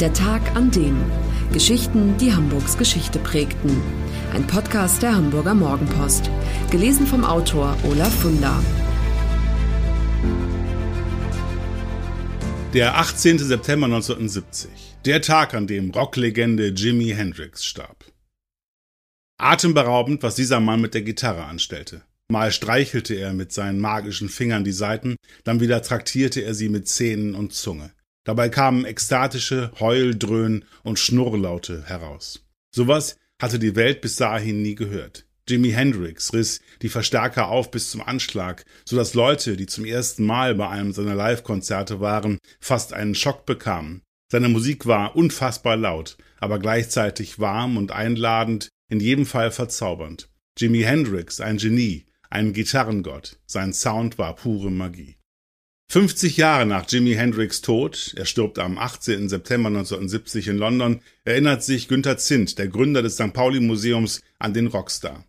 Der Tag an dem. Geschichten, die Hamburgs Geschichte prägten. Ein Podcast der Hamburger Morgenpost. Gelesen vom Autor Olaf Funder. Der 18. September 1970. Der Tag, an dem Rocklegende Jimi Hendrix starb. Atemberaubend, was dieser Mann mit der Gitarre anstellte. Mal streichelte er mit seinen magischen Fingern die Saiten, dann wieder traktierte er sie mit Zähnen und Zunge. Dabei kamen ekstatische Heuldröhnen und Schnurrlaute heraus. Sowas hatte die Welt bis dahin nie gehört. Jimi Hendrix riss die Verstärker auf bis zum Anschlag, so dass Leute, die zum ersten Mal bei einem seiner Live-Konzerte waren, fast einen Schock bekamen. Seine Musik war unfassbar laut, aber gleichzeitig warm und einladend, in jedem Fall verzaubernd. Jimi Hendrix, ein Genie, ein Gitarrengott. Sein Sound war pure Magie. 50 Jahre nach Jimi Hendrix Tod, er stirbt am 18. September 1970 in London, erinnert sich Günther Zint, der Gründer des St. Pauli Museums, an den Rockstar.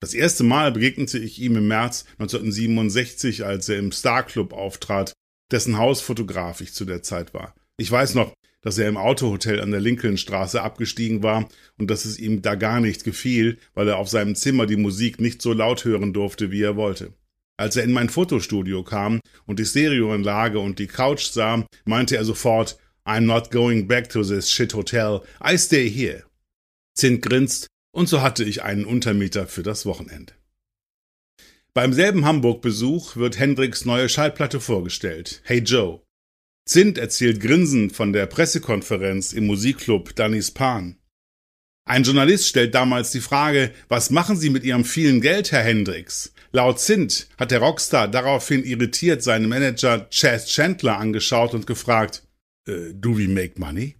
Das erste Mal begegnete ich ihm im März 1967, als er im Star Club auftrat, dessen Hausfotograf ich zu der Zeit war. Ich weiß noch, dass er im Autohotel an der Lincolnstraße abgestiegen war und dass es ihm da gar nicht gefiel, weil er auf seinem Zimmer die Musik nicht so laut hören durfte, wie er wollte. Als er in mein Fotostudio kam und die Stereoanlage und die Couch sah, meinte er sofort, I'm not going back to this shit hotel, I stay here. Zint grinst, und so hatte ich einen Untermieter für das Wochenende. Beim selben Hamburg-Besuch wird Hendricks neue Schallplatte vorgestellt, Hey Joe. Zint erzählt grinsend von der Pressekonferenz im Musikclub Danny's Pan. Ein Journalist stellt damals die Frage, was machen Sie mit Ihrem vielen Geld, Herr Hendricks? Laut Zint hat der Rockstar daraufhin irritiert seinen Manager Chas Chandler angeschaut und gefragt, äh, do we make money?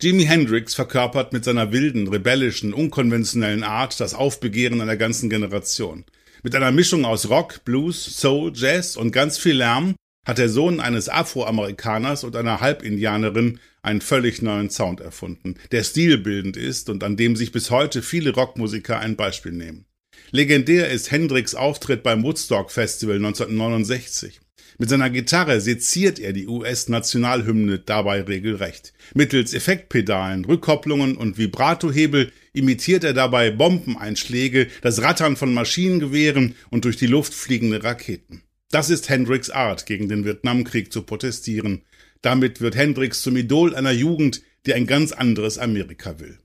Jimi Hendrix verkörpert mit seiner wilden, rebellischen, unkonventionellen Art das Aufbegehren einer ganzen Generation. Mit einer Mischung aus Rock, Blues, Soul, Jazz und ganz viel Lärm hat der Sohn eines Afroamerikaners und einer Halbindianerin einen völlig neuen Sound erfunden, der stilbildend ist und an dem sich bis heute viele Rockmusiker ein Beispiel nehmen. Legendär ist Hendricks Auftritt beim Woodstock Festival 1969. Mit seiner Gitarre seziert er die US-Nationalhymne dabei regelrecht. Mittels Effektpedalen, Rückkopplungen und Vibratohebel imitiert er dabei Bombeneinschläge, das Rattern von Maschinengewehren und durch die Luft fliegende Raketen. Das ist Hendricks Art, gegen den Vietnamkrieg zu protestieren. Damit wird Hendricks zum Idol einer Jugend, die ein ganz anderes Amerika will.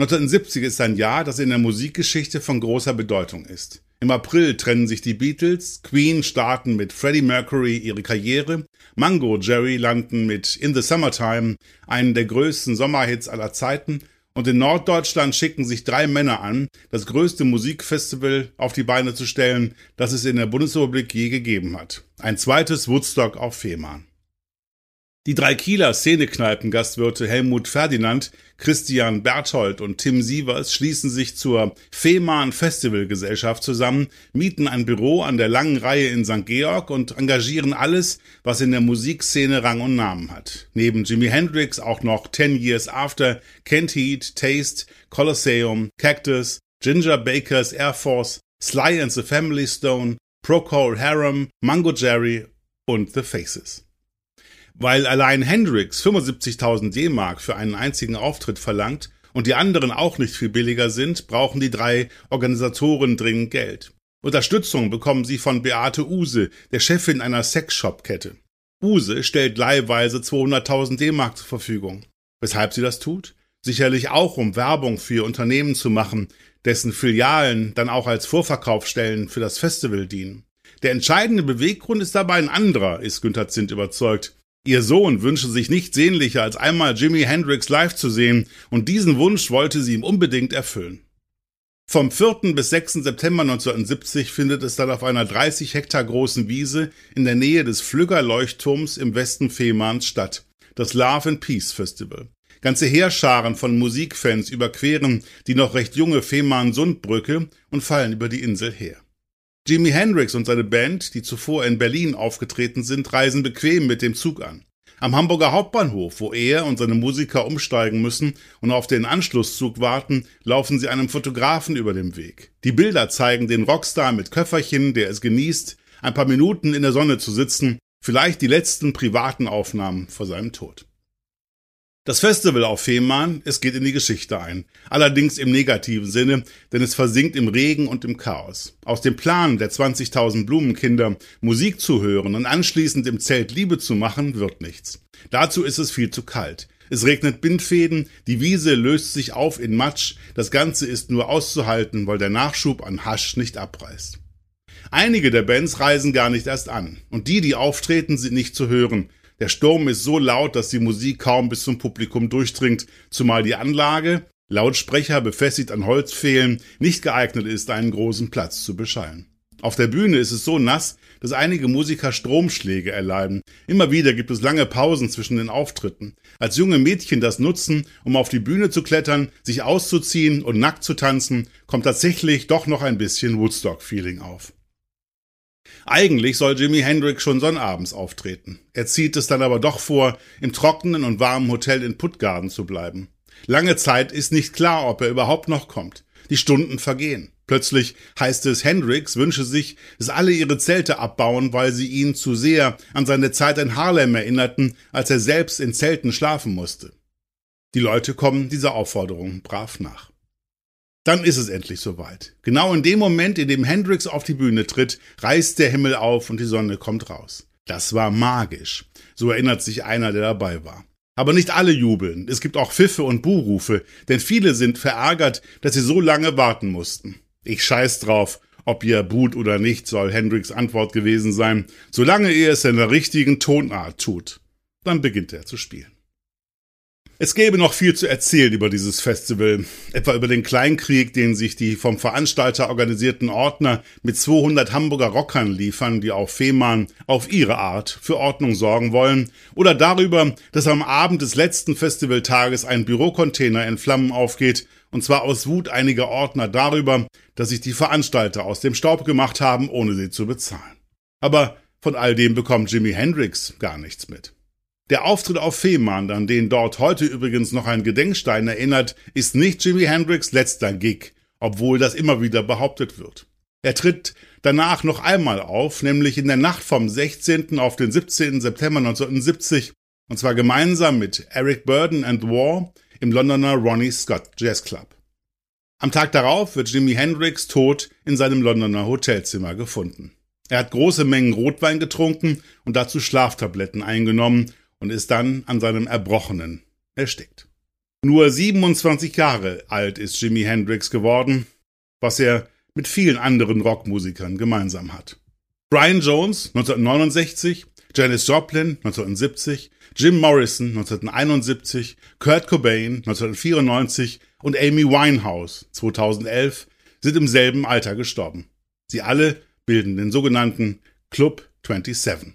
1970 ist ein Jahr, das in der Musikgeschichte von großer Bedeutung ist. Im April trennen sich die Beatles, Queen starten mit Freddie Mercury ihre Karriere, Mango Jerry landen mit In the Summertime, einen der größten Sommerhits aller Zeiten, und in Norddeutschland schicken sich drei Männer an, das größte Musikfestival auf die Beine zu stellen, das es in der Bundesrepublik je gegeben hat. Ein zweites Woodstock auf Fehmarn. Die drei Kieler Szenekneipengastwirte Helmut Ferdinand, Christian Berthold und Tim Sievers schließen sich zur Fehmarn Festivalgesellschaft zusammen, mieten ein Büro an der langen Reihe in St. Georg und engagieren alles, was in der Musikszene Rang und Namen hat. Neben Jimi Hendrix auch noch Ten Years After, Kent Heat, Taste, Colosseum, Cactus, Ginger Baker's Air Force, Sly and the Family Stone, Procol Harum, Mango Jerry und The Faces. Weil allein Hendrix 75.000 D-Mark für einen einzigen Auftritt verlangt und die anderen auch nicht viel billiger sind, brauchen die drei Organisatoren dringend Geld. Unterstützung bekommen sie von Beate Use, der Chefin einer Sexshop-Kette. Use stellt leihweise 200.000 D-Mark zur Verfügung. Weshalb sie das tut? Sicherlich auch, um Werbung für ihr Unternehmen zu machen, dessen Filialen dann auch als Vorverkaufsstellen für das Festival dienen. Der entscheidende Beweggrund ist dabei ein anderer, ist Günther Zint überzeugt. Ihr Sohn wünsche sich nicht sehnlicher, als einmal Jimi Hendrix live zu sehen, und diesen Wunsch wollte sie ihm unbedingt erfüllen. Vom 4. bis 6. September 1970 findet es dann auf einer 30 Hektar großen Wiese in der Nähe des Flügger-Leuchtturms im Westen Fehmarns statt, das Love and Peace Festival. Ganze Heerscharen von Musikfans überqueren die noch recht junge Fehmarn-Sundbrücke und fallen über die Insel her. Jimi Hendrix und seine Band, die zuvor in Berlin aufgetreten sind, reisen bequem mit dem Zug an. Am Hamburger Hauptbahnhof, wo er und seine Musiker umsteigen müssen und auf den Anschlusszug warten, laufen sie einem Fotografen über den Weg. Die Bilder zeigen den Rockstar mit Köfferchen, der es genießt, ein paar Minuten in der Sonne zu sitzen Vielleicht die letzten privaten Aufnahmen vor seinem Tod. Das Festival auf Fehmarn, es geht in die Geschichte ein. Allerdings im negativen Sinne, denn es versinkt im Regen und im Chaos. Aus dem Plan der 20.000 Blumenkinder, Musik zu hören und anschließend im Zelt Liebe zu machen, wird nichts. Dazu ist es viel zu kalt. Es regnet Bindfäden, die Wiese löst sich auf in Matsch, das Ganze ist nur auszuhalten, weil der Nachschub an Hasch nicht abreißt. Einige der Bands reisen gar nicht erst an, und die, die auftreten, sind nicht zu hören. Der Sturm ist so laut, dass die Musik kaum bis zum Publikum durchdringt, zumal die Anlage, Lautsprecher befestigt an Holzpfählen, nicht geeignet ist, einen großen Platz zu beschallen. Auf der Bühne ist es so nass, dass einige Musiker Stromschläge erleiden. Immer wieder gibt es lange Pausen zwischen den Auftritten. Als junge Mädchen das nutzen, um auf die Bühne zu klettern, sich auszuziehen und nackt zu tanzen, kommt tatsächlich doch noch ein bisschen Woodstock-Feeling auf. Eigentlich soll Jimi Hendrix schon sonnabends auftreten. Er zieht es dann aber doch vor, im trockenen und warmen Hotel in Puttgarden zu bleiben. Lange Zeit ist nicht klar, ob er überhaupt noch kommt. Die Stunden vergehen. Plötzlich heißt es, Hendrix wünsche sich, dass alle ihre Zelte abbauen, weil sie ihn zu sehr an seine Zeit in Harlem erinnerten, als er selbst in Zelten schlafen musste. Die Leute kommen dieser Aufforderung brav nach. Dann ist es endlich soweit. Genau in dem Moment, in dem Hendrix auf die Bühne tritt, reißt der Himmel auf und die Sonne kommt raus. Das war magisch. So erinnert sich einer, der dabei war. Aber nicht alle jubeln. Es gibt auch Pfiffe und Buhrufe, denn viele sind verärgert, dass sie so lange warten mussten. Ich scheiß drauf, ob ihr buht oder nicht, soll Hendricks Antwort gewesen sein, solange ihr es in der richtigen Tonart tut. Dann beginnt er zu spielen. Es gäbe noch viel zu erzählen über dieses Festival, etwa über den Kleinkrieg, den sich die vom Veranstalter organisierten Ordner mit 200 Hamburger Rockern liefern, die auf Fehmarn auf ihre Art für Ordnung sorgen wollen, oder darüber, dass am Abend des letzten Festivaltages ein Bürocontainer in Flammen aufgeht, und zwar aus Wut einiger Ordner darüber, dass sich die Veranstalter aus dem Staub gemacht haben, ohne sie zu bezahlen. Aber von all dem bekommt Jimi Hendrix gar nichts mit. Der Auftritt auf Fehmarn, an den dort heute übrigens noch ein Gedenkstein erinnert, ist nicht Jimi Hendrix letzter Gig, obwohl das immer wieder behauptet wird. Er tritt danach noch einmal auf, nämlich in der Nacht vom 16. auf den 17. September 1970, und zwar gemeinsam mit Eric Burden and War im Londoner Ronnie Scott Jazz Club. Am Tag darauf wird Jimi Hendrix tot in seinem Londoner Hotelzimmer gefunden. Er hat große Mengen Rotwein getrunken und dazu Schlaftabletten eingenommen und ist dann an seinem Erbrochenen erstickt. Nur 27 Jahre alt ist Jimi Hendrix geworden, was er mit vielen anderen Rockmusikern gemeinsam hat. Brian Jones 1969, Janis Joplin 1970, Jim Morrison 1971, Kurt Cobain 1994 und Amy Winehouse 2011 sind im selben Alter gestorben. Sie alle bilden den sogenannten Club 27.